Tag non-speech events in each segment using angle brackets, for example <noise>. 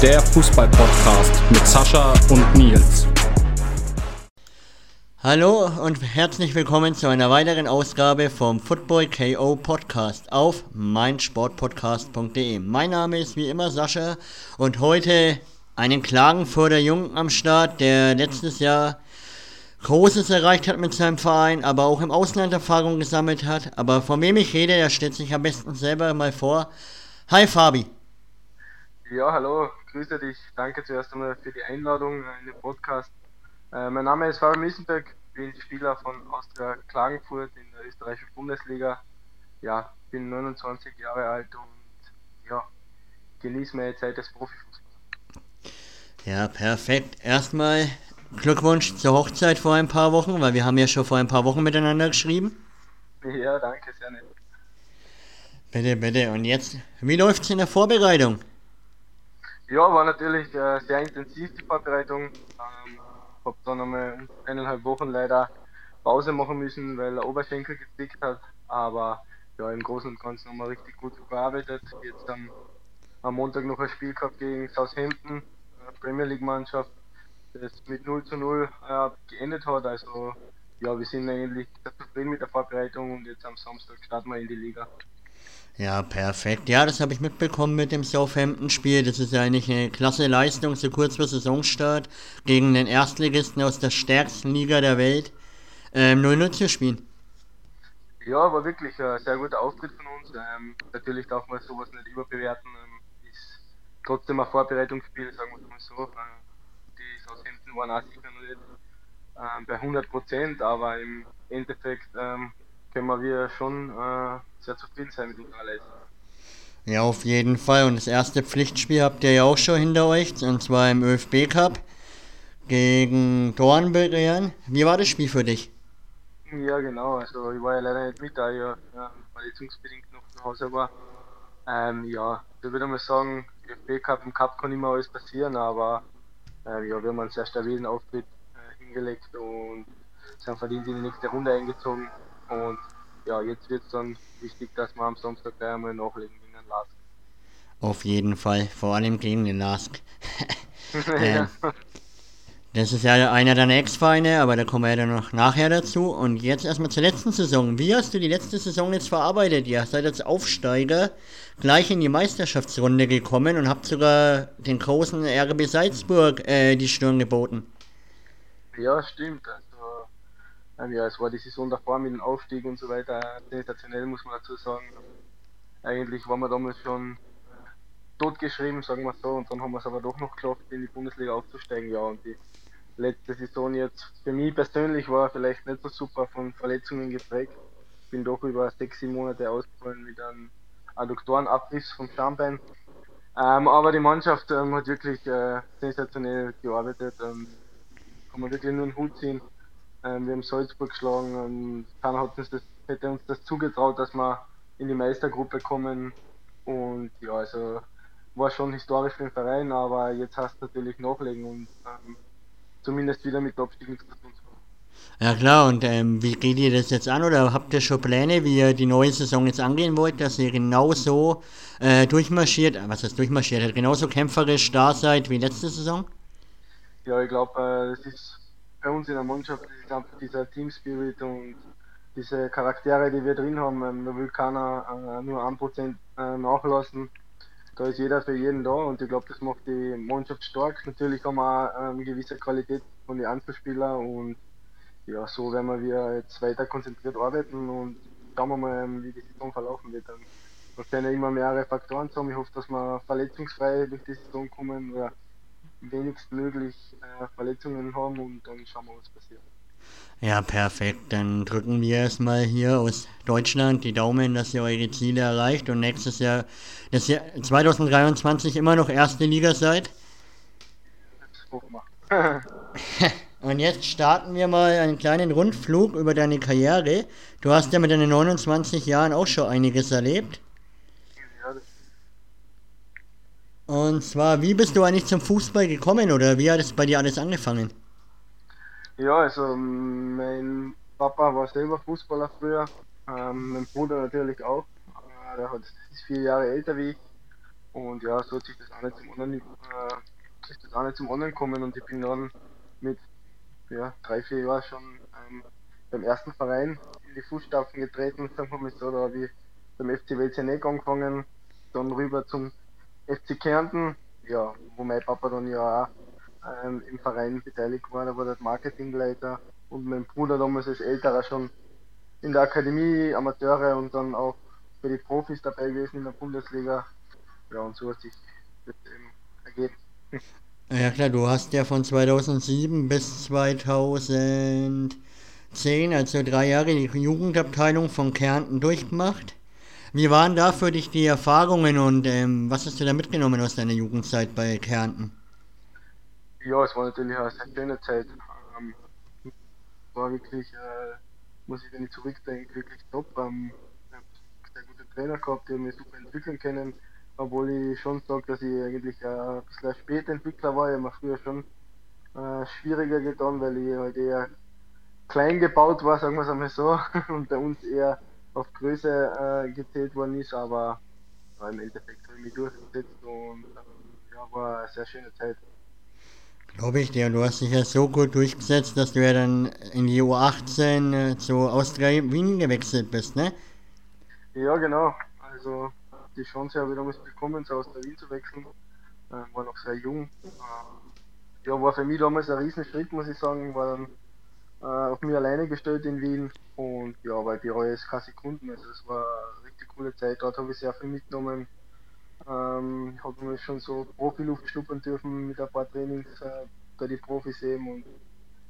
Der Fußball-Podcast mit Sascha und Nils. Hallo und herzlich willkommen zu einer weiteren Ausgabe vom Football KO Podcast auf meinsportpodcast.de. Mein Name ist wie immer Sascha und heute einen Klagenfurter Jungen am Start, der letztes Jahr Großes erreicht hat mit seinem Verein, aber auch im Ausland Erfahrung gesammelt hat. Aber von wem ich rede, der stellt sich am besten selber mal vor. Hi Fabi. Ja, hallo, grüße dich. Danke zuerst einmal für die Einladung in den Podcast. Äh, mein Name ist Fabi Missenberg, bin Spieler von Austria Klagenfurt in der österreichischen Bundesliga. Ja, bin 29 Jahre alt und ja, genieße meine Zeit des Profifußballs. Ja, perfekt. Erstmal Glückwunsch zur Hochzeit vor ein paar Wochen, weil wir haben ja schon vor ein paar Wochen miteinander geschrieben. Ja, danke, sehr nett. Bitte, bitte. Und jetzt, wie läuft es in der Vorbereitung? Ja, war natürlich äh, sehr intensiv die Vorbereitung. Ähm, hab dann einmal eineinhalb Wochen leider Pause machen müssen, weil der Oberschenkel gezwickt hat. Aber ja, im Großen und Ganzen haben wir richtig gut gearbeitet. Jetzt dann am Montag noch ein Spiel gehabt gegen Southampton, Premier League Mannschaft das mit 0 zu 0 äh, geendet hat. Also ja, wir sind eigentlich zufrieden mit der Vorbereitung und jetzt am Samstag starten wir in die Liga. Ja, perfekt. Ja, das habe ich mitbekommen mit dem Southampton-Spiel. Das ist ja eigentlich eine klasse Leistung, so kurz vor Saisonstart, gegen den Erstligisten aus der stärksten Liga der Welt ähm, 0-0 zu spielen. Ja, war wirklich ein sehr guter Auftritt von uns. Ähm, natürlich darf man sowas nicht überbewerten. Ähm, ist trotzdem ein Vorbereitungsspiel, sagen wir mal so. Ähm, Southampton waren auch sicher nicht ähm, bei 100 Prozent, aber im Endeffekt ähm, können wir schon äh, sehr zufrieden sein mit unserer Leistung. Ja, auf jeden Fall. Und das erste Pflichtspiel habt ihr ja auch schon hinter euch, und zwar im ÖFB Cup gegen Dornbirn. Wie war das Spiel für dich? Ja, genau. Also ich war ja leider nicht mit, da ich ja, ja verletzungsbedingt noch zu Hause war. Ähm, ja, ich würde mal sagen, ÖFB Cup, im Cup kann immer alles passieren, aber äh, ja, wir haben einen sehr stabilen Auftritt äh, hingelegt und sind verdient in die nächste Runde eingezogen. Und ja, jetzt wird es dann wichtig, dass wir am Samstag gleich einmal nachlegen gegen den Lask. Auf jeden Fall, vor allem gegen den Lask. <laughs> ähm, das ist ja einer deiner Ex-Vereine, aber da kommen wir ja dann noch nachher dazu. Und jetzt erstmal zur letzten Saison. Wie hast du die letzte Saison jetzt verarbeitet? Ihr seid als Aufsteiger gleich in die Meisterschaftsrunde gekommen und habt sogar den großen RB Salzburg äh, die Stirn geboten. Ja, stimmt. Ähm, ja, es war die Saison davor mit dem Aufstieg und so weiter. Sensationell muss man dazu sagen. Eigentlich waren wir damals schon totgeschrieben, sagen wir so, und dann haben wir es aber doch noch geschafft, in die Bundesliga aufzusteigen. Ja, und die letzte Saison jetzt für mich persönlich war vielleicht nicht so super von Verletzungen geprägt. Bin doch über sechs, sieben Monate ausgefallen mit einem Adduktorenabriss vom Schambein. Ähm, aber die Mannschaft ähm, hat wirklich äh, sensationell gearbeitet. Ähm, kann man wirklich nur einen Hut ziehen. Ähm, wir haben Salzburg geschlagen und keiner hat uns das, hätte uns das zugetraut, dass wir in die Meistergruppe kommen. Und ja, also war schon historisch für den Verein, aber jetzt hast du natürlich nachlegen und ähm, zumindest wieder mit Abstieg nichts zu tun Ja klar, und ähm, wie geht ihr das jetzt an oder habt ihr schon Pläne, wie ihr die neue Saison jetzt angehen wollt, dass ihr genauso äh, durchmarschiert, äh, was heißt durchmarschiert, genauso kämpferisch da seid wie letzte Saison? Ja, ich glaube, äh, es ist bei uns in der Mannschaft ist einfach dieser Team Spirit und diese Charaktere, die wir drin haben, ähm, da will keiner äh, nur ein Prozent äh, nachlassen da ist jeder für jeden da und ich glaube, das macht die Mannschaft stark. Natürlich haben wir auch ähm, gewisse Qualität von den Einzelspielern und ja, so werden wir jetzt weiter konzentriert arbeiten und schauen wir mal, ähm, wie die Saison verlaufen wird. Dann werden ja immer mehrere Faktoren zusammen. Ich hoffe, dass wir verletzungsfrei durch die Saison kommen oder wenigstmöglich äh, Verletzungen haben und dann schauen wir, was passiert. Ja, perfekt. Dann drücken wir erstmal hier aus Deutschland die Daumen, dass ihr eure Ziele erreicht und nächstes Jahr, dass ihr 2023 immer noch erste Liga seid. <laughs> und jetzt starten wir mal einen kleinen Rundflug über deine Karriere. Du hast ja mit deinen 29 Jahren auch schon einiges erlebt. Und zwar, wie bist du eigentlich zum Fußball gekommen oder wie hat es bei dir alles angefangen? Ja, also mein Papa war selber Fußballer früher, ähm, mein Bruder natürlich auch. Äh, der hat, ist vier Jahre älter wie ich. Und ja, so hat sich das auch nicht zum anderen, äh, ist das auch nicht zum anderen kommen und ich bin dann mit ja, drei, vier Jahren schon ähm, beim ersten Verein in die Fußstapfen getreten, sagen wir mal so, da habe ich beim FC Welzeneck angefangen, dann rüber zum FC Kärnten, ja, wo mein Papa dann ja auch ähm, im Verein beteiligt war, da war der Marketingleiter und mein Bruder damals als älterer schon in der Akademie, Amateure und dann auch für die Profis dabei gewesen in der Bundesliga. Ja, und so hat sich das eben ergeben. Ja klar, du hast ja von 2007 bis 2010, also drei Jahre, die Jugendabteilung von Kärnten durchgemacht. Wie waren da für dich die Erfahrungen und ähm, was hast du da mitgenommen aus deiner Jugendzeit bei Kärnten? Ja, es war natürlich eine sehr schöne Zeit. Ähm, war wirklich, äh, muss ich, wenn ich zurückdenke, wirklich top. Ähm, ich habe sehr gute Trainer gehabt, die mich super entwickeln können obwohl ich schon sage, dass ich eigentlich ein bisschen ein Spätentwickler war. Ich habe mir früher schon äh, schwieriger getan, weil ich halt eher klein gebaut war, sagen wir es einmal so, <laughs> und bei uns eher auf Größe äh, gezählt worden ist, aber ja, im Endeffekt habe ich mich durchgesetzt und äh, ja, war eine sehr schöne Zeit. Glaube ich dir, du hast dich ja so gut durchgesetzt, dass du ja dann in die U18 äh, zu Austria Wien gewechselt bist, ne? Ja, genau. Also die Chance habe ich damals bekommen, so aus der Wien zu wechseln. Äh, war noch sehr jung. Äh, ja, war für mich damals ein Riesenschritt, muss ich sagen. War dann äh, auf mich alleine gestellt in Wien und ja, weil die Reue ist keine Sekunden. Also es war eine richtig coole Zeit. Dort habe ich sehr viel mitgenommen. Ähm, ich habe mir schon so Profiluft schnuppern dürfen mit ein paar Trainings äh, bei den Profis eben und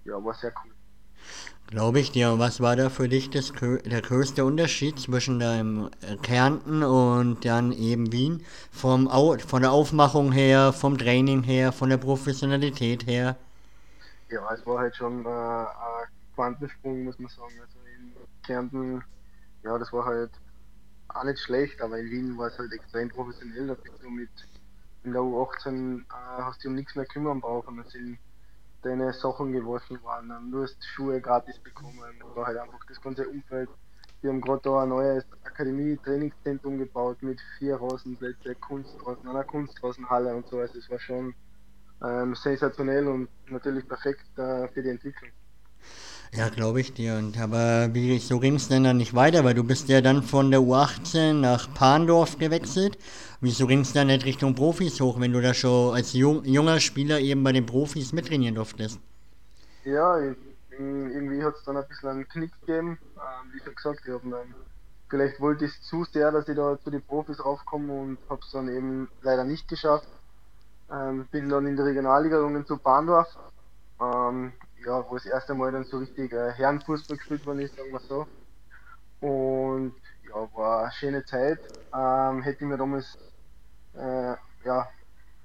ja, war sehr cool. Glaube ich dir. Was war da für dich das, der größte Unterschied zwischen deinem äh, Kärnten und dann eben Wien? Vom Au von der Aufmachung her, vom Training her, von der Professionalität her? Ja, es war halt schon äh, ein Quantensprung, muss man sagen. Also in Kärnten, ja, das war halt auch nicht schlecht, aber in Wien war es halt extrem professionell. Da bist du mit in der U18 äh, hast du um nichts mehr kümmern brauchen. Das sind deine Sachen gewaschen waren, du hast Schuhe gratis bekommen, war halt einfach das ganze Umfeld. Wir haben gerade da ein neues Akademie-Trainingszentrum gebaut mit vier Rasenplätze, Kunstrasen, einer Kunstrasenhalle und so. Also es war schon ähm, sensationell und natürlich perfekt äh, für die Entwicklung. Ja, glaube ich dir. Und aber wie so ging es denn dann nicht weiter? Weil du bist ja dann von der U18 nach Pandorf gewechselt. Wieso ging es dann nicht Richtung Profis hoch, wenn du da schon als jung, junger Spieler eben bei den Profis mittrainieren durftest? Ja, irgendwie hat es dann ein bisschen einen Knick gegeben. Ähm, wie schon gesagt, ich habe vielleicht wollte ich es zu sehr, dass ich da zu den Profis raufkomme und habe es dann eben leider nicht geschafft. Ähm, bin dann in die Regionalliga gegangen zu Bahndorf. Ähm, ja, wo das erste Mal dann so richtig äh, Herrenfußball gespielt worden ist, sagen wir so. Und ja, war eine schöne Zeit. Ähm, hätte ich mir damals, äh, ja,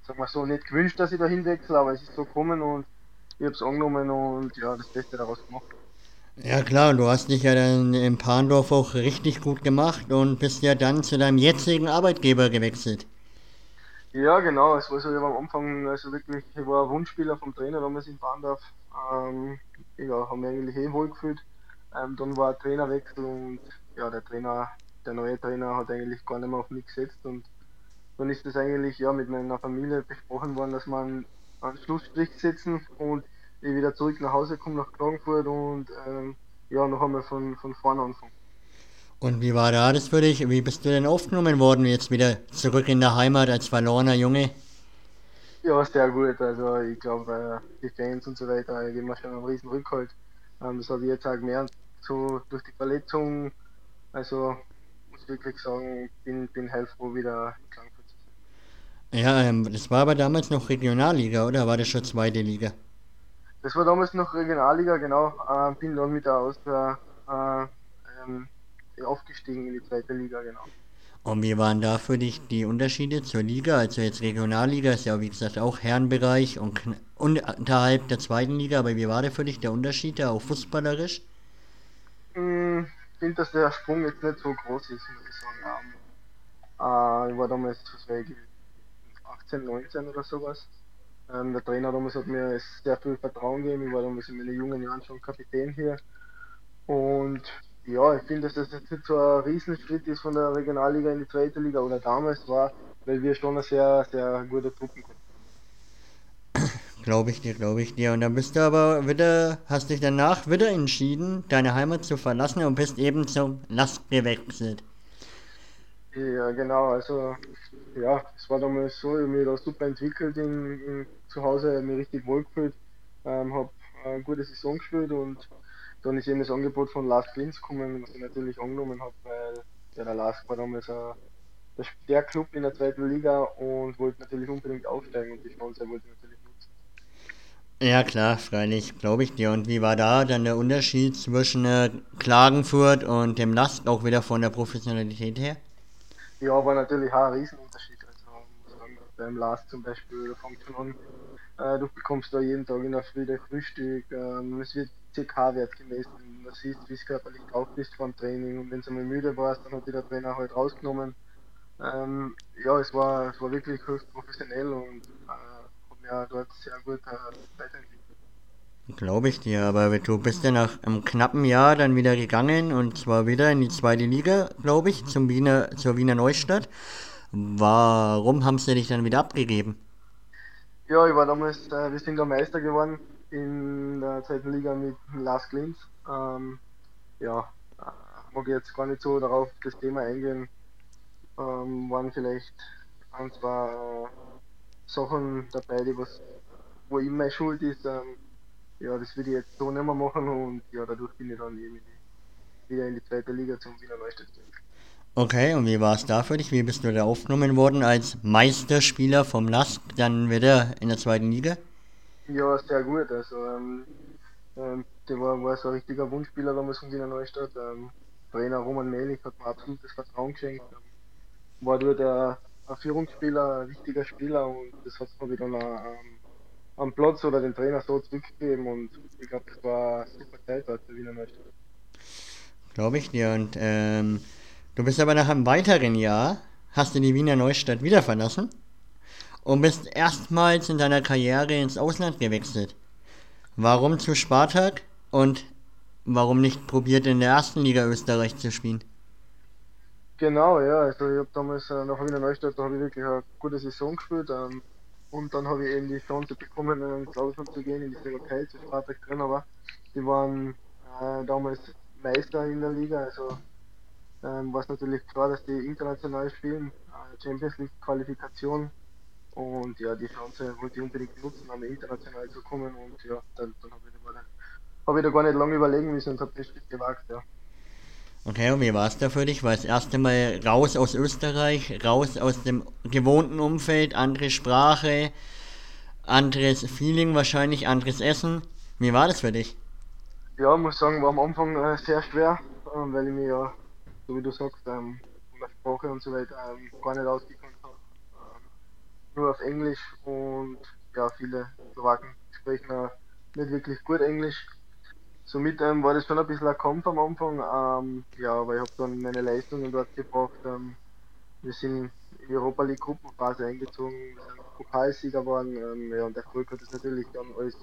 sagen wir so, nicht gewünscht, dass ich da hinwechsel, aber es ist so gekommen und ich habe es angenommen und ja, das Beste daraus gemacht. Ja klar, du hast dich ja dann in Pandorf auch richtig gut gemacht und bist ja dann zu deinem jetzigen Arbeitgeber gewechselt. Ja, genau. Es war so, am Anfang, also wirklich, ich war Wunschspieler vom Trainer damals in Bahndorf. Ähm, ja, haben mich eigentlich eh wohl gefühlt. Ähm, dann war ein Trainerwechsel und ja, der Trainer, der neue Trainer hat eigentlich gar nicht mehr auf mich gesetzt und dann ist das eigentlich ja mit meiner Familie besprochen worden, dass man einen Schlussstrich setzen und ich wieder zurück nach Hause komme nach Klagenfurt und ähm, ja, noch einmal von, von vorne anfangen. Und wie war da das für dich? Wie bist du denn aufgenommen worden, jetzt wieder zurück in der Heimat als verlorener Junge? Ja, sehr gut. Also ich glaube, äh, die Fans und so weiter geben mir schon einen riesen Rückhalt. Ähm, das habe ich jetzt auch gemerkt, so durch die Verletzung. Also muss ich wirklich sagen, bin, bin heilfroh wieder in Frankfurt zu sein. Ja, ähm, das war aber damals noch Regionalliga, oder war das schon zweite Liga? Das war damals noch Regionalliga, genau. Äh, bin dann wieder aus der äh, ähm, aufgestiegen in die zweite Liga, genau. Und wie waren da für dich die Unterschiede zur Liga? Also jetzt Regionalliga ist ja wie gesagt auch Herrenbereich und unterhalb der zweiten Liga, aber wie war der für dich der Unterschied da auch fußballerisch? Hm, ich finde, dass der Sprung jetzt nicht so groß ist, muss ich sagen. Ähm, äh, ich war damals, was war ich, 18, 19 oder sowas. Ähm, der Trainer damals hat mir sehr viel Vertrauen gegeben. Ich war damals in meinen jungen Jahren schon Kapitän hier. Und ja, ich finde, dass das jetzt nicht so ein Riesenschritt ist von der Regionalliga in die zweite Liga oder damals war, weil wir schon eine sehr, sehr gute Truppen haben. Glaube ich dir, glaube ich dir. Und dann bist du aber wieder, hast dich danach wieder entschieden, deine Heimat zu verlassen und bist eben zum Last gewechselt. Ja, genau, also ja, es war damals so, ich habe mich da super entwickelt in, in zu Hause, mich richtig wohl gefühlt, ähm, habe eine gute Saison gespielt und dann ist eben das Angebot von Lars Linz gekommen, was ich natürlich angenommen habe, weil ja, der Lars war damals ein, der, der Club in der zweiten Liga und wollte natürlich unbedingt aufsteigen und die Chance wollte ich natürlich nutzen. Ja klar, freilich, glaube ich dir. Und wie war da dann der Unterschied zwischen äh, Klagenfurt und dem Last auch wieder von der Professionalität her? Ja, war natürlich auch ein Riesenunterschied. Also muss sagen, beim Last zum Beispiel fängt schon an, äh, du bekommst da jeden Tag in der Früh dein Frühstück, ähm, es wird CK-Wert gemessen, du siehst, wie es körperlich drauf bist vom Training und wenn du mal müde warst, dann hat dich der Trainer halt rausgenommen. Ähm, ja, es war, es war wirklich höchst professionell und äh, hat mir dort sehr gut äh, weiterentwickelt. Glaube ich dir, aber du bist ja nach einem knappen Jahr dann wieder gegangen und zwar wieder in die zweite Liga, glaube ich, zum Wiener, zur Wiener Neustadt. Warum haben sie dich dann wieder abgegeben? Ja, ich war damals, äh, wir sind da Meister geworden in der zweiten Liga mit Lars Klins. Ähm, ja, mag jetzt gar nicht so darauf das Thema eingehen. Ähm, waren vielleicht ein, zwei Sachen dabei, die was, wo ihm meine Schuld ist. Ähm, ja, das würde ich jetzt so nicht mehr machen und ja, dadurch bin ich dann eben wieder in die zweite Liga zum Wiener Neustadt Okay, und wie war es da für dich? Wie bist du da aufgenommen worden als Meisterspieler vom LASK, dann wieder in der zweiten Liga? Ja, sehr gut. Also, ähm, ähm, der war, war so ein richtiger Wunschspieler damals von Wiener Neustadt. Ähm, Trainer Roman Melich hat mir absolutes Vertrauen geschenkt. Ähm, war dort ein, ein Führungsspieler, ein wichtiger Spieler und das hat mir wieder ähm, am Platz oder den Trainer so zurückgegeben und ich glaube, das war eine super Zeit für Wiener Neustadt. Glaube ich dir. Und ähm, du bist aber nach einem weiteren Jahr, hast du die Wiener Neustadt wieder verlassen und bist erstmals in deiner Karriere ins Ausland gewechselt. Warum zu Spartak und warum nicht probiert in der ersten Liga Österreich zu spielen? Genau, ja, also ich habe damals äh, nach Wiener Neustadt, da habe ich wirklich eine gute Saison gespielt. Ähm, und dann habe ich eben die Chance bekommen, ins Ausland zu gehen, in die Slowakei, zu Spartak drin, aber die waren äh, damals Meister in der Liga, also ähm, war es natürlich klar, dass die international spielen, äh, Champions League Qualifikation und ja, die Chance wollte ich unbedingt nutzen, einmal international zu kommen und ja, dann, dann habe ich, hab ich da gar nicht lange überlegen müssen und habe den Schritt gewagt, ja. Okay, und wie war es da für dich? War das erste Mal raus aus Österreich, raus aus dem gewohnten Umfeld, andere Sprache, anderes Feeling wahrscheinlich, anderes Essen. Wie war das für dich? Ja, muss sagen, war am Anfang äh, sehr schwer, äh, weil ich mir ja, so wie du sagst, ähm, von der Sprache und so weiter ähm, gar nicht. Ähm, nur auf Englisch und ja, viele Slowaken sprechen äh, nicht wirklich gut Englisch somit ähm, war das schon ein bisschen ein Kampf am Anfang. Ähm, ja, aber ich habe dann meine Leistungen dort gebracht. Ähm, wir sind in die Europa League Gruppenphase eingezogen, wir sind Pokalsieger geworden. Ähm, ja, und der Erfolg hat das natürlich dann alles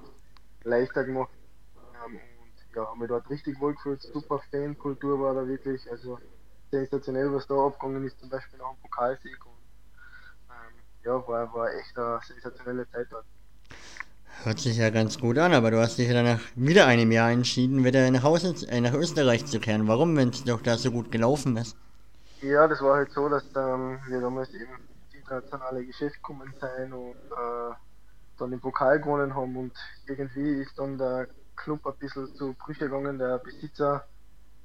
leichter gemacht. Ähm, und ja, haben mich dort richtig wohl gefühlt. Super Fankultur war da wirklich. Also sensationell, was da abgegangen ist, zum Beispiel nach dem Pokalsieg. Ja, war, war echt eine sensationelle Zeit dort. Hört sich ja ganz gut an, aber du hast dich ja nach wieder einem Jahr entschieden, wieder nach Hause, äh, nach Österreich zu kehren. Warum, wenn es doch da so gut gelaufen ist? Ja, das war halt so, dass ähm, wir damals eben internationale Geschäft gekommen sind und äh, dann den Pokal gewonnen haben und irgendwie ist dann der Club ein bisschen zu Brüche gegangen. Der Besitzer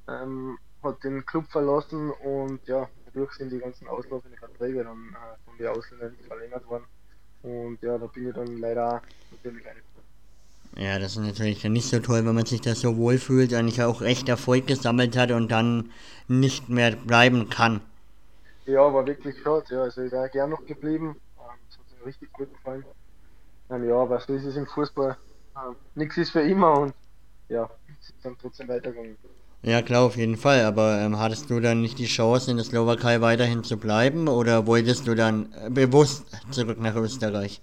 ähm, hat den Club verlassen und ja, dadurch sind die ganzen auslaufenden Verträge dann äh, von den Ausländern nicht verlängert worden. Und ja, da bin ich dann leider natürlich Ja, das ist natürlich nicht so toll, wenn man sich da so wohlfühlt, eigentlich auch echt Erfolg gesammelt hat und dann nicht mehr bleiben kann. Ja, war wirklich schade. Ja, also ich wäre gern noch geblieben. Es hat mir richtig gut gefallen. Ähm, ja, aber so ist es im Fußball. Ähm, Nichts ist für immer und ja, es ist dann trotzdem weitergegangen. Ja, klar, auf jeden Fall. Aber ähm, hattest du dann nicht die Chance, in der Slowakei weiterhin zu bleiben oder wolltest du dann äh, bewusst zurück nach Österreich?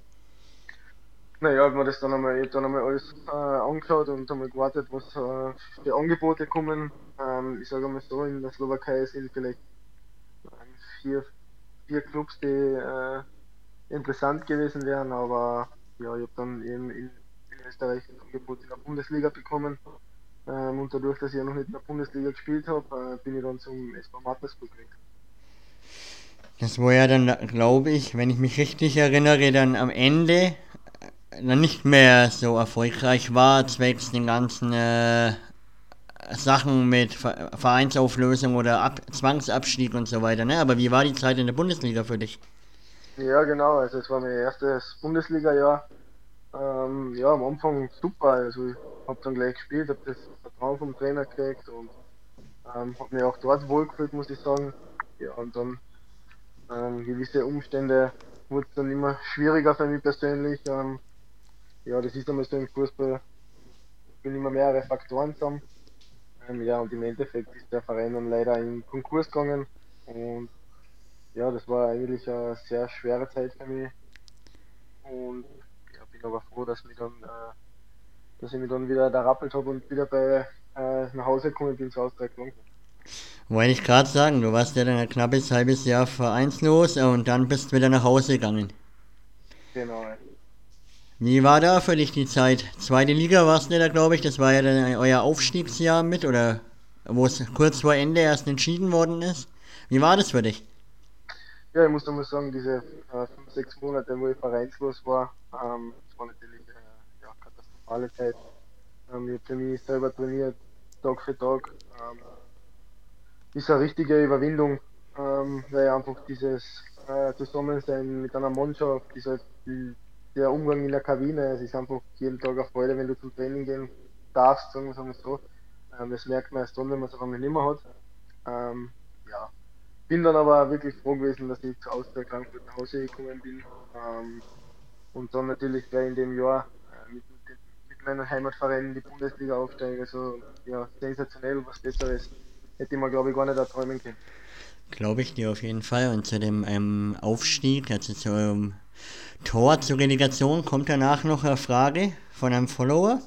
Naja, ich habe mir das dann einmal, dann einmal alles äh, angeschaut und einmal gewartet, was äh, für Angebote kommen. Ähm, ich sage mal so, in der Slowakei sind vielleicht vier, vier Clubs, die äh, interessant gewesen wären, aber ja, ich habe dann eben in, in Österreich ein Angebot in der Bundesliga bekommen. Ähm, und dadurch, dass ich ja noch nicht in der Bundesliga gespielt habe, äh, bin ich dann zum SV Mattersburg gewechselt. Das war ja dann, glaube ich, wenn ich mich richtig erinnere, dann am Ende äh, dann nicht mehr so erfolgreich war, zwecks den ganzen äh, Sachen mit Vereinsauflösung oder Ab Zwangsabstieg und so weiter. Ne? Aber wie war die Zeit in der Bundesliga für dich? Ja, genau. Also es war mein erstes Bundesliga-Jahr. Ähm, ja, am Anfang super. Also habe dann gleich gespielt, habe das Vertrauen vom Trainer gekriegt und ähm, habe mich auch dort wohlgefühlt, muss ich sagen. Ja, und dann ähm, gewisse Umstände wurden dann immer schwieriger für mich persönlich. Ähm, ja, das ist einmal so im Fußball. Bin immer mehrere Faktoren zusammen. Ähm, ja, und im Endeffekt ist der Verein dann leider in Konkurs gegangen und ja, das war eigentlich eine sehr schwere Zeit für mich. Und ja, bin aber froh, dass, mich dann, äh, dass ich mich dann wieder da rappelt habe und wieder bei äh, nach Hause gekommen bin zu Austria Wollte ich gerade sagen, du warst ja dann ein knappes halbes Jahr vereinslos und dann bist du wieder nach Hause gegangen. Genau. Wie war da für dich die Zeit? Zweite Liga warst du da, glaube ich, das war ja dann euer Aufstiegsjahr mit, oder wo es kurz vor Ende erst entschieden worden ist. Wie war das für dich? Ja, ich muss mal sagen, diese äh, fünf, sechs Monate, wo ich vereinslos war, ähm, das war natürlich äh, katastrophale Zeit. Ähm, ich habe für mich selber trainiert, Tag für Tag. Ähm, ist eine richtige Überwindung, ähm, weil einfach dieses äh, Zusammensein mit einer Mannschaft, dieser, die, der Umgang in der Kabine, es ist einfach jeden Tag eine Freude, wenn du zum Training gehen darfst, sagen wir es so. Ähm, das merkt man erst dann, wenn man es auf einmal nicht mehr hat. Ähm, ja, bin dann aber wirklich froh gewesen, dass ich zu Austria Frankfurt nach Hause gekommen bin. Ähm, und dann natürlich gleich in dem Jahr meinem Heimatverein in die Bundesliga aufsteigen. Also ja, sensationell, was Besseres hätte ich mir glaube ich gar nicht erträumen können. Glaube ich dir auf jeden Fall. Und zu dem ähm, Aufstieg, also zum Tor zur Relegation, kommt danach noch eine Frage von einem Follower.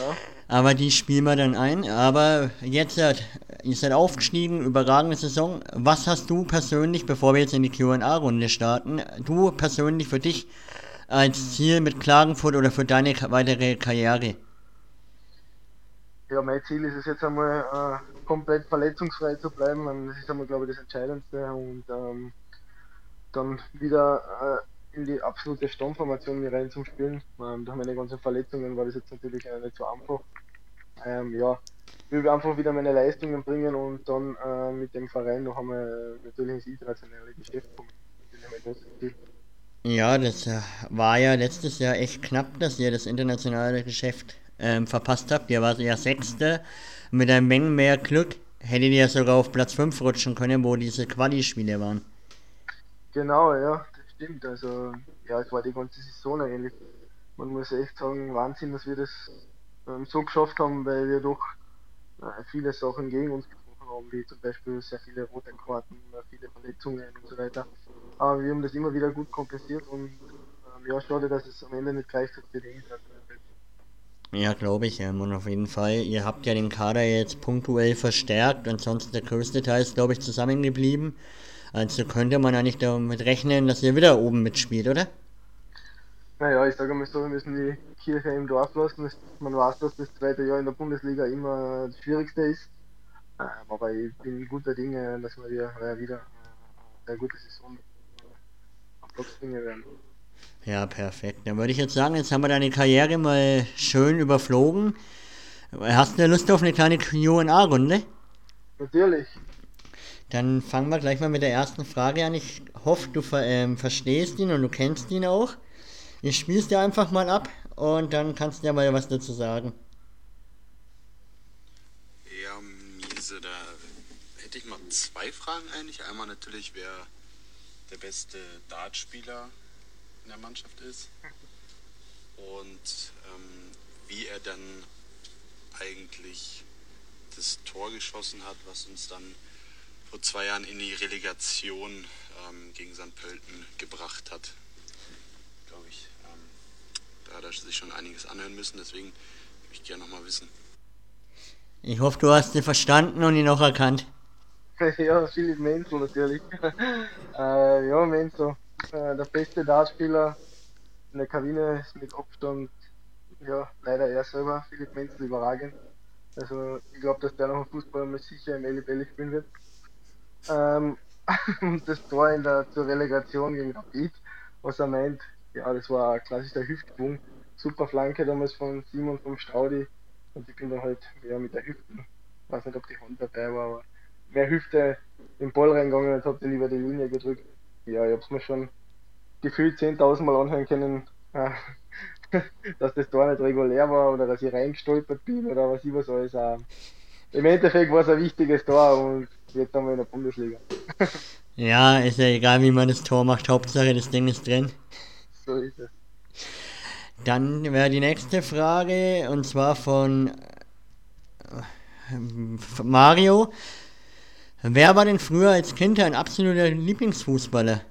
Ja. Aber die spielen wir dann ein. Aber jetzt seid ihr seid aufgestiegen, überragende Saison. Was hast du persönlich, bevor wir jetzt in die QA-Runde starten, du persönlich für dich als Ziel mit Klagenfurt oder für deine weitere Karriere? Ja, mein Ziel ist es jetzt einmal äh, komplett verletzungsfrei zu bleiben. Das ist einmal, glaube ich, das Entscheidendste. Und ähm, dann wieder äh, in die absolute Stammformation rein zum Spielen. Ähm, durch meine ganzen Verletzungen war das jetzt natürlich äh, nicht so einfach ähm, ja, will einfach wieder meine Leistungen bringen und dann äh, mit dem Verein noch einmal natürlich ins internationale Geschäft kommen. Ja, das äh, war ja letztes Jahr echt knapp, dass ihr das internationale Geschäft ähm, verpasst habt. Ihr wart ja Sechste. Mit einer Menge mehr Glück hättet ihr sogar auf Platz 5 rutschen können, wo diese Quali-Spiele waren. Genau, ja, das stimmt. Also, ja, es war die ganze Saison eigentlich. Man muss echt sagen, Wahnsinn, dass wir das ähm, so geschafft haben, weil wir doch äh, viele Sachen gegen uns getroffen haben, wie zum Beispiel sehr viele rote Karten, äh, viele Verletzungen und so weiter. Aber wir haben das immer wieder gut kompensiert und ähm, ja, schade, dass es am Ende nicht gleich hat für die ja, glaube ich, ähm, und auf jeden Fall. Ihr habt ja den Kader jetzt punktuell verstärkt, ansonsten der größte Teil ist, glaube ich, zusammengeblieben. Also könnte man eigentlich damit rechnen, dass ihr wieder oben mitspielt, oder? Naja, ich sage mal so, wir müssen die Kirche im Dorf lassen. Man weiß, dass das zweite Jahr in der Bundesliga immer das Schwierigste ist. Ähm, aber ich bin guter Dinge, dass wir wieder, wieder eine sehr gute Saison am Bringen werden. Ja, perfekt. Dann würde ich jetzt sagen, jetzt haben wir deine Karriere mal schön überflogen. Hast du Lust auf eine kleine QA-Runde? Natürlich. Dann fangen wir gleich mal mit der ersten Frage an. Ich hoffe, du ver ähm, verstehst ihn und du kennst ihn auch. Ich spiel's dir einfach mal ab und dann kannst du ja mal was dazu sagen. Ja, Miese, da hätte ich mal zwei Fragen eigentlich. Einmal natürlich, wer der beste Dartspieler in der Mannschaft ist und ähm, wie er dann eigentlich das Tor geschossen hat, was uns dann vor zwei Jahren in die Relegation ähm, gegen St. Pölten gebracht hat glaube ich. Ähm, da hat er sich schon einiges anhören müssen, deswegen würde ich gerne nochmal wissen. Ich hoffe, du hast ihn verstanden und ihn auch erkannt. <laughs> ja, Philipp Menzel natürlich. <laughs> äh, ja, Menzel, äh, der beste Dartspieler in der Kabine ist mit Abstand, ja, leider er selber, Philipp Menzel, überragend. Also ich glaube, dass der noch ein Fußballer mit sicher im Elli spielen wird. Ähm, <laughs> und das Tor in der zur Relegation gegen Rapid, was er meint, ja, das war ein klassischer Hüftschwung. Super Flanke damals von Simon vom Straudi. Und ich bin dann halt ja, mit der Hüfte, ich weiß nicht, ob die Hand dabei war, aber mehr Hüfte im Ball reingegangen und hab den über die Linie gedrückt. Ja, ich hab's mir schon gefühlt 10.000 Mal anhören können, äh, <laughs> dass das Tor nicht regulär war oder dass ich reingestolpert bin oder was ich was alles. Äh, Im Endeffekt war es ein wichtiges Tor und jetzt haben wir in der Bundesliga. <laughs> ja, ist ja egal, wie man das Tor macht. Hauptsache, das Ding ist drin. So ist es. Dann wäre die nächste Frage und zwar von äh, Mario. Wer war denn früher als Kind ein absoluter Lieblingsfußballer?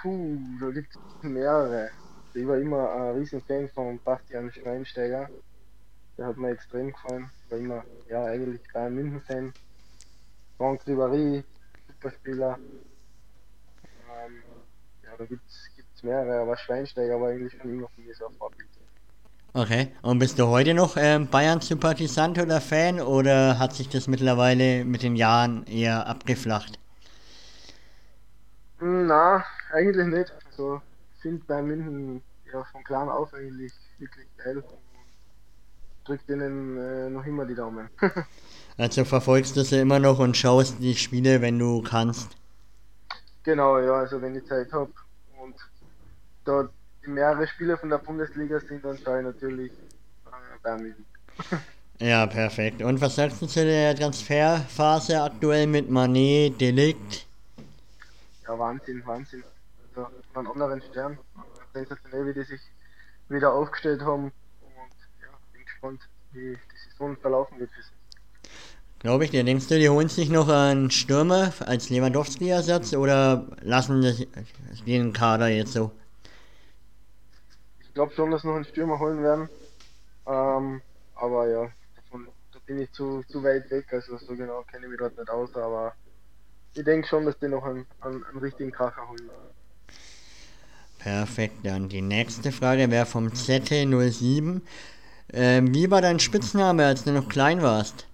Puh, da gibt es mehrere. Ich war immer ein riesen Fan von Bastian Schweinsteiger. Der hat mir extrem gefallen. Ich war immer, ja, eigentlich Bayern München Fan. Franck Ribéry, Superspieler. Ähm, ja, da gibt es mehrere, aber Schweinsteiger war eigentlich schon immer mich so ein Vorbild. Okay, und bist du heute noch ähm, Bayern-Sympathisant oder Fan oder hat sich das mittlerweile mit den Jahren eher abgeflacht? Na, eigentlich nicht. Also, finde bei München ja von klein auf eigentlich wirklich geil und drückt ihnen äh, noch immer die Daumen. <laughs> also verfolgst du sie immer noch und schaust die Spiele, wenn du kannst? Genau, ja, also wenn ich Zeit habe und dort mehrere Spiele von der Bundesliga sind, dann schaue ich natürlich äh, Bayern München. Ja, perfekt. Und was sagst du zu der Transferphase aktuell mit Manet, Delikt? Ja, Wahnsinn, Wahnsinn. Also von anderen Stern. Sensationell, wie die sich wieder aufgestellt haben. Und ja, bin gespannt, wie die Saison verlaufen wird für sie. Glaube ich dir. Denkst du, die holen sich noch einen Stürmer als Lewandowski-Ersatz oder lassen sie den Kader jetzt so? Ich glaube schon, dass noch einen Stürmer holen werden. Ähm, aber ja, davon, da bin ich zu, zu weit weg. Also so genau kenne ich mich dort nicht aus. Aber ich denke schon, dass die noch einen, einen, einen richtigen Kracher holen. Perfekt, dann die nächste Frage wäre vom ZT07. Ähm, wie war dein Spitzname, als du noch klein warst?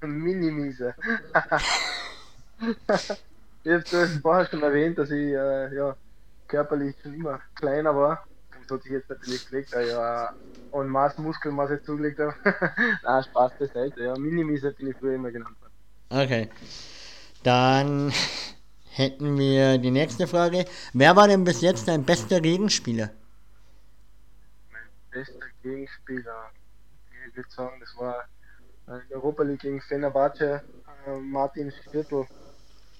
Minimiese. <laughs> ich habe es vorher schon erwähnt, dass ich äh, ja, körperlich schon immer kleiner war. Das hat sich jetzt natürlich gelegt, da ich ja an Maß Muskelmasse zugelegt habe. <laughs> Nein, Spaß beiseite. Ja, Minimiese bin ich früher immer genannt worden. Okay. Dann hätten wir die nächste Frage. Wer war denn bis jetzt dein bester Gegenspieler? Mein bester Gegenspieler, ich würde sagen, das war in der Europa League gegen Fenerbahce, äh, Martin Schirtl.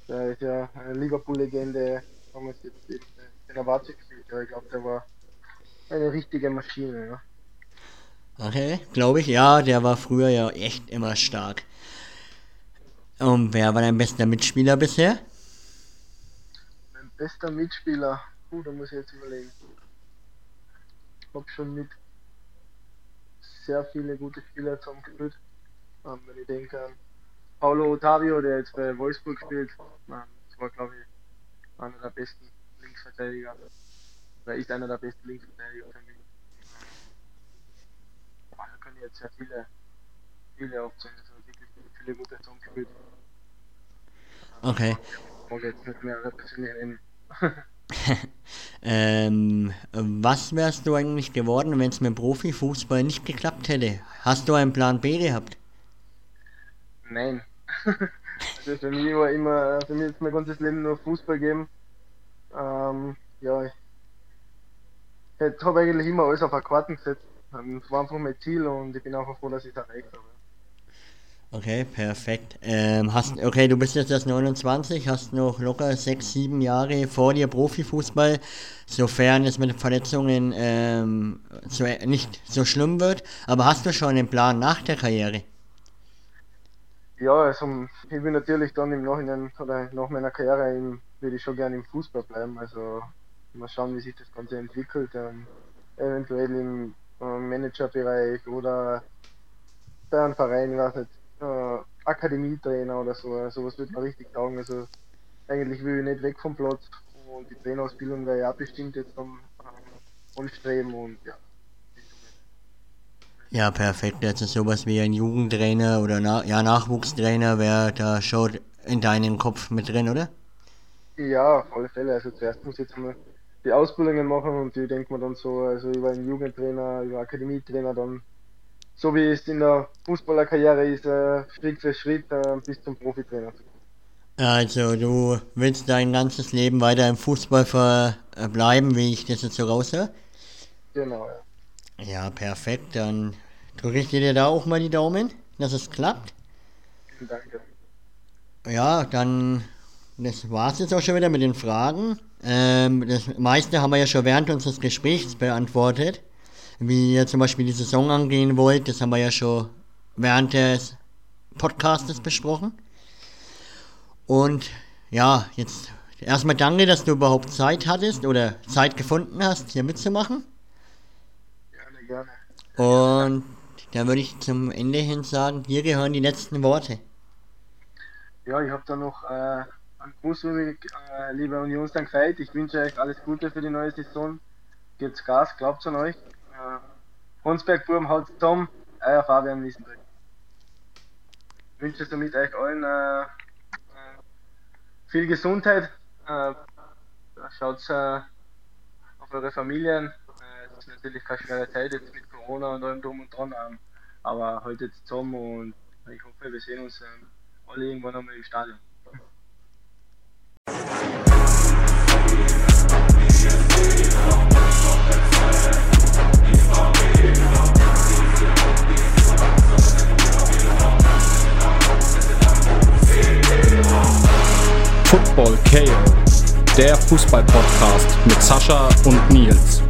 Der ist ja eine Liverpool-Legende, damals jetzt in Fenerbahce gespielt. Ja, ich glaube, der war eine richtige Maschine. Ja. Okay, glaube ich, ja, der war früher ja echt immer stark. Und wer war dein bester Mitspieler bisher? Mein bester Mitspieler, uh, da muss ich jetzt überlegen. Ich habe schon mit sehr viele gute Spieler zusammengespielt. Ähm, wenn ich denke an Paulo Ottavio, der jetzt bei Wolfsburg spielt, ähm, das war glaube ich einer der besten Linksverteidiger. Oder ist einer der besten Linksverteidiger für mich. Ähm, da können jetzt sehr viele, viele aufzählen. Also wirklich viele gute zusammengespielt. Okay. Ich mag jetzt nicht mehr repräsentieren. <laughs> ähm, was wärst du eigentlich geworden, wenn es mit Profifußball nicht geklappt hätte? Hast du einen Plan B gehabt? Nein. <laughs> also für mich war immer, für mich ist mein ganzes Leben nur Fußball geben. Ähm, ja, ich, ich habe eigentlich immer alles auf eine Karten gesetzt. Das war einfach mein Ziel und ich bin einfach froh, dass ich es erreicht habe. Okay, perfekt. Ähm, hast, okay, du bist jetzt erst 29, hast noch locker 6, 7 Jahre vor dir Profifußball, sofern es mit Verletzungen ähm, so, nicht so schlimm wird. Aber hast du schon einen Plan nach der Karriere? Ja, also ich will natürlich dann im Nachhinein oder nach meiner Karriere im, will ich schon gerne im Fußball bleiben. Also mal schauen, wie sich das Ganze entwickelt. Ähm, eventuell im äh, Managerbereich oder bei einem Verein, weiß nicht. Äh, Akademietrainer oder so. Sowas würde man richtig taugen. Also eigentlich will ich nicht weg vom Platz und die Trainerausbildung wäre ja bestimmt jetzt am äh, Anstreben und ja. Ja, perfekt. Also sowas wie ein Jugendtrainer oder Na ja, Nachwuchstrainer wäre da schon in deinem Kopf mit drin, oder? Ja, auf alle Fälle. Also zuerst muss ich jetzt einmal die Ausbildungen machen und die denkt man dann so, also über einen Jugendtrainer, über Akademietrainer dann, so wie es in der Fußballerkarriere ist, äh, Schritt für Schritt äh, bis zum Profitrainer. Also du willst dein ganzes Leben weiter im Fußball verbleiben, wie ich das jetzt so raushöre? Genau, ja. Ja, perfekt. Dann drücke ich dir da auch mal die Daumen, dass es klappt. Danke. Ja, dann das war's jetzt auch schon wieder mit den Fragen. Ähm, das meiste haben wir ja schon während unseres Gesprächs beantwortet. Wie ihr zum Beispiel die Saison angehen wollt, das haben wir ja schon während des Podcastes besprochen. Und ja, jetzt erstmal danke, dass du überhaupt Zeit hattest oder Zeit gefunden hast, hier mitzumachen. Gerne, gerne. Und dann würde ich zum Ende hin sagen, dir gehören die letzten Worte. Ja, ich habe da noch äh, einen Gruß, äh, lieber Unionsdank. Ich wünsche euch alles Gute für die neue Saison. Gebt's Gas, glaubt an euch. Äh, Hunsberg Burm haut zusammen, euer Fabian Wiesenberg. Ich wünsche somit euch allen äh, äh, viel Gesundheit. Äh, schaut äh, auf eure Familien. Äh, es ist natürlich keine schwere Zeit jetzt mit Corona und allem drum und dran. Ähm, aber haltet zusammen und ich hoffe, wir sehen uns ähm, alle irgendwann einmal im Stadion. Football KO, der Fußball-Podcast mit Sascha und Nils.